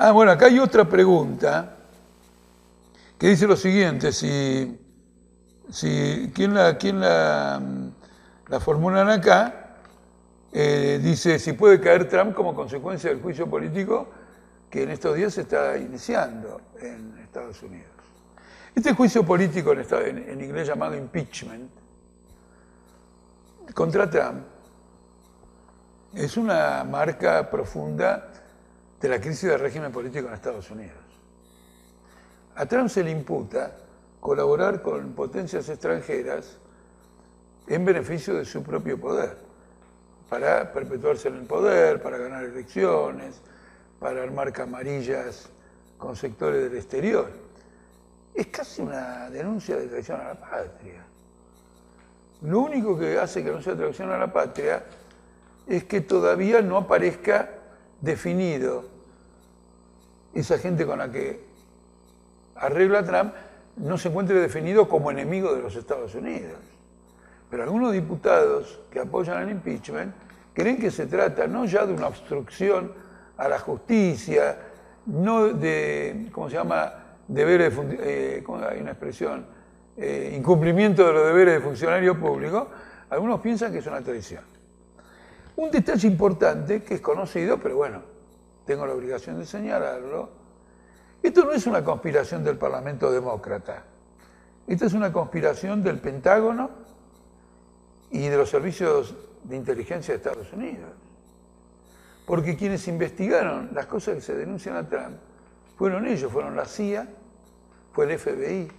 Ah, bueno, acá hay otra pregunta que dice lo siguiente, si, si ¿quién la, la, la formulan acá? Eh, dice si puede caer Trump como consecuencia del juicio político que en estos días se está iniciando en Estados Unidos. Este juicio político en inglés llamado impeachment contra Trump es una marca profunda de la crisis del régimen político en Estados Unidos. A Trump se le imputa colaborar con potencias extranjeras en beneficio de su propio poder, para perpetuarse en el poder, para ganar elecciones, para armar camarillas con sectores del exterior. Es casi una denuncia de traición a la patria. Lo único que hace que no sea traición a la patria es que todavía no aparezca definido esa gente con la que arregla Trump no se encuentre definido como enemigo de los Estados Unidos. Pero algunos diputados que apoyan el impeachment creen que se trata no ya de una obstrucción a la justicia, no de, ¿cómo se llama?, deberes, eh, hay una expresión, eh, incumplimiento de los deberes de funcionario público, algunos piensan que es una traición. Un detalle importante que es conocido, pero bueno, tengo la obligación de señalarlo, esto no es una conspiración del Parlamento Demócrata, esta es una conspiración del Pentágono y de los servicios de inteligencia de Estados Unidos. Porque quienes investigaron las cosas que se denuncian a Trump fueron ellos, fueron la CIA, fue el FBI,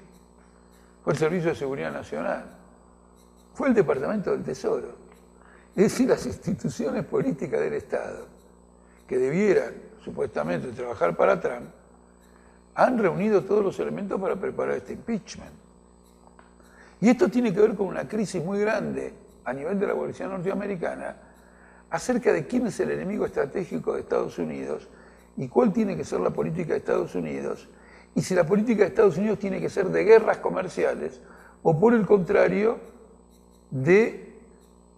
fue el Servicio de Seguridad Nacional, fue el Departamento del Tesoro. Es decir, las instituciones políticas del Estado, que debieran supuestamente trabajar para Trump, han reunido todos los elementos para preparar este impeachment. Y esto tiene que ver con una crisis muy grande a nivel de la policía norteamericana acerca de quién es el enemigo estratégico de Estados Unidos y cuál tiene que ser la política de Estados Unidos y si la política de Estados Unidos tiene que ser de guerras comerciales o por el contrario de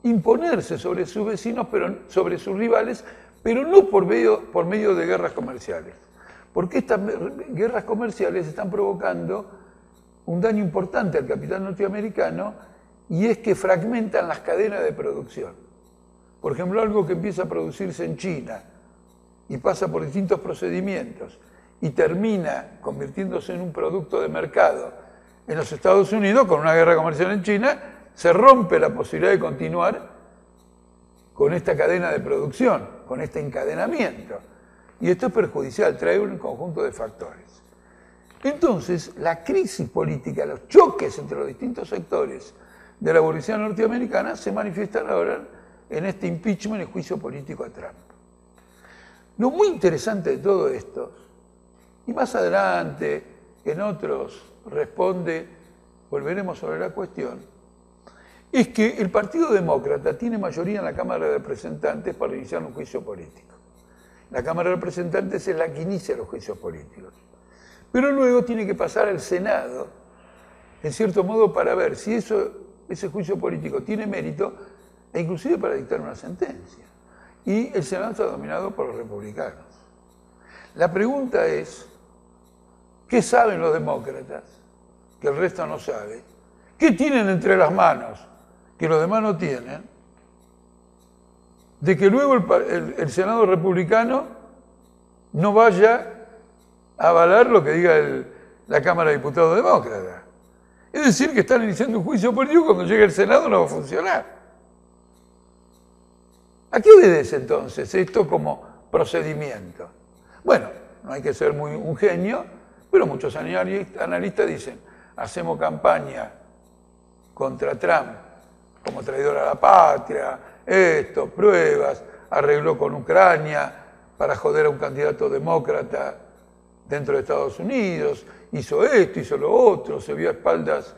imponerse sobre sus vecinos, pero sobre sus rivales, pero no por medio, por medio de guerras comerciales. Porque estas guerras comerciales están provocando un daño importante al capital norteamericano y es que fragmentan las cadenas de producción. Por ejemplo, algo que empieza a producirse en China y pasa por distintos procedimientos y termina convirtiéndose en un producto de mercado en los Estados Unidos con una guerra comercial en China, se rompe la posibilidad de continuar con esta cadena de producción, con este encadenamiento. Y esto es perjudicial, trae un conjunto de factores. Entonces, la crisis política, los choques entre los distintos sectores de la abolición norteamericana se manifiestan ahora en este impeachment, el juicio político a Trump. Lo muy interesante de todo esto, y más adelante en otros responde, volveremos sobre la cuestión, es que el Partido Demócrata tiene mayoría en la Cámara de Representantes para iniciar un juicio político. La Cámara de Representantes es la que inicia los juicios políticos. Pero luego tiene que pasar al Senado, en cierto modo, para ver si ese juicio político tiene mérito e inclusive para dictar una sentencia. Y el Senado está dominado por los republicanos. La pregunta es, ¿qué saben los demócratas que el resto no sabe? ¿Qué tienen entre las manos que los demás no tienen, de que luego el, Senado republicano no vaya a avalar lo que diga la Cámara de Diputados Demócrata. Es decir, que están iniciando un juicio político cuando llegue el Senado no va a funcionar. ¿A qué obedece entonces esto como procedimiento? Bueno, no hay que ser muy un genio, pero muchos analistas dicen, hacemos campaña contra Trump como traidor a la patria, esto, pruebas, arregló con Ucrania para joder a un candidato demócrata dentro de Estados Unidos, hizo esto, hizo lo otro, se vio a espaldas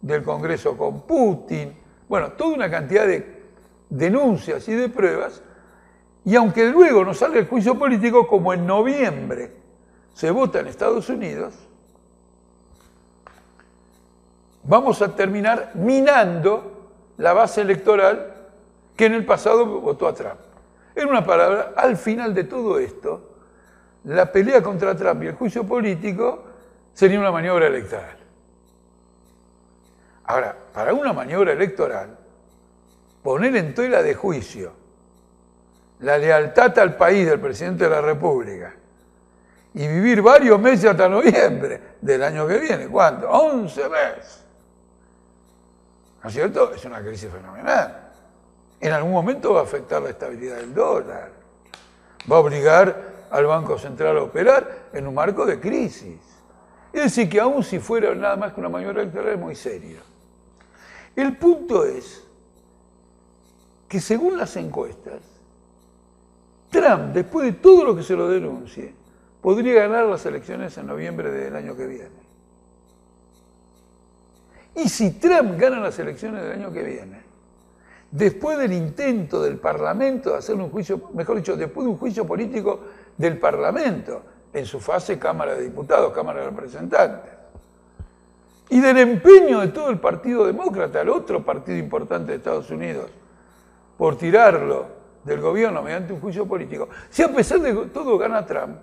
del Congreso con Putin, bueno, toda una cantidad de denuncias y de pruebas, y aunque luego no sale el juicio político, como en noviembre se vota en Estados Unidos, vamos a terminar minando la base electoral que en el pasado votó a Trump. En una palabra, al final de todo esto, la pelea contra Trump y el juicio político sería una maniobra electoral. Ahora, para una maniobra electoral, poner en tela de juicio la lealtad al país del presidente de la República y vivir varios meses hasta noviembre del año que viene, ¿cuánto? 11 meses. ¿No es cierto? Es una crisis fenomenal. En algún momento va a afectar la estabilidad del dólar. Va a obligar al Banco Central a operar en un marco de crisis. Es decir, que aún si fuera nada más que una maniobra electoral es muy serio. El punto es que según las encuestas, Trump, después de todo lo que se lo denuncie, podría ganar las elecciones en noviembre del año que viene. Y si Trump gana las elecciones del año que viene, después del intento del Parlamento de hacer un juicio, mejor dicho, después de un juicio político del Parlamento, en su fase Cámara de Diputados, Cámara de Representantes, y del empeño de todo el Partido Demócrata, el otro partido importante de Estados Unidos, por tirarlo del gobierno mediante un juicio político, si a pesar de todo gana Trump,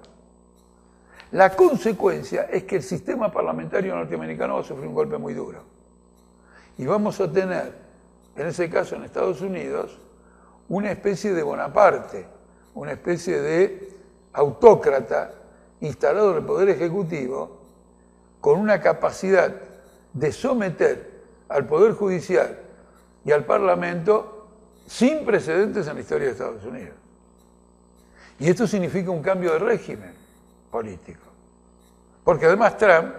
la consecuencia es que el sistema parlamentario norteamericano va a sufrir un golpe muy duro. Y vamos a tener, en ese caso en Estados Unidos, una especie de Bonaparte, una especie de autócrata instalado en el Poder Ejecutivo con una capacidad de someter al Poder Judicial y al Parlamento sin precedentes en la historia de Estados Unidos. Y esto significa un cambio de régimen político. Porque además Trump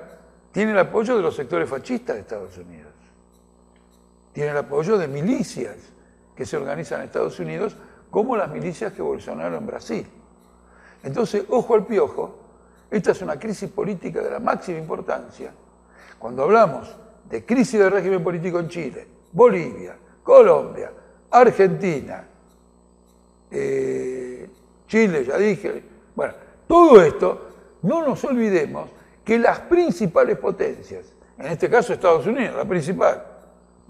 tiene el apoyo de los sectores fascistas de Estados Unidos. Tiene el apoyo de milicias que se organizan en Estados Unidos, como las milicias que Bolsonaro en Brasil. Entonces, ojo al piojo, esta es una crisis política de la máxima importancia. Cuando hablamos de crisis de régimen político en Chile, Bolivia, Colombia, Argentina, eh, Chile, ya dije, bueno, todo esto, no nos olvidemos que las principales potencias, en este caso Estados Unidos, la principal,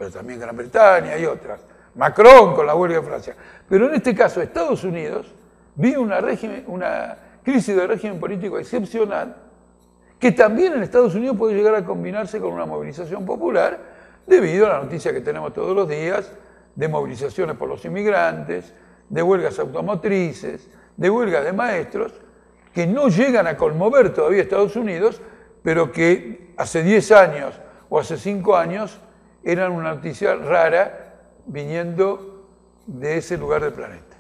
pero también Gran Bretaña y otras, Macron con la huelga de Francia, pero en este caso Estados Unidos vive una, una crisis de régimen político excepcional que también en Estados Unidos puede llegar a combinarse con una movilización popular debido a la noticia que tenemos todos los días de movilizaciones por los inmigrantes, de huelgas automotrices, de huelgas de maestros, que no llegan a conmover todavía Estados Unidos, pero que hace 10 años o hace 5 años eran una noticia rara viniendo de ese lugar del planeta.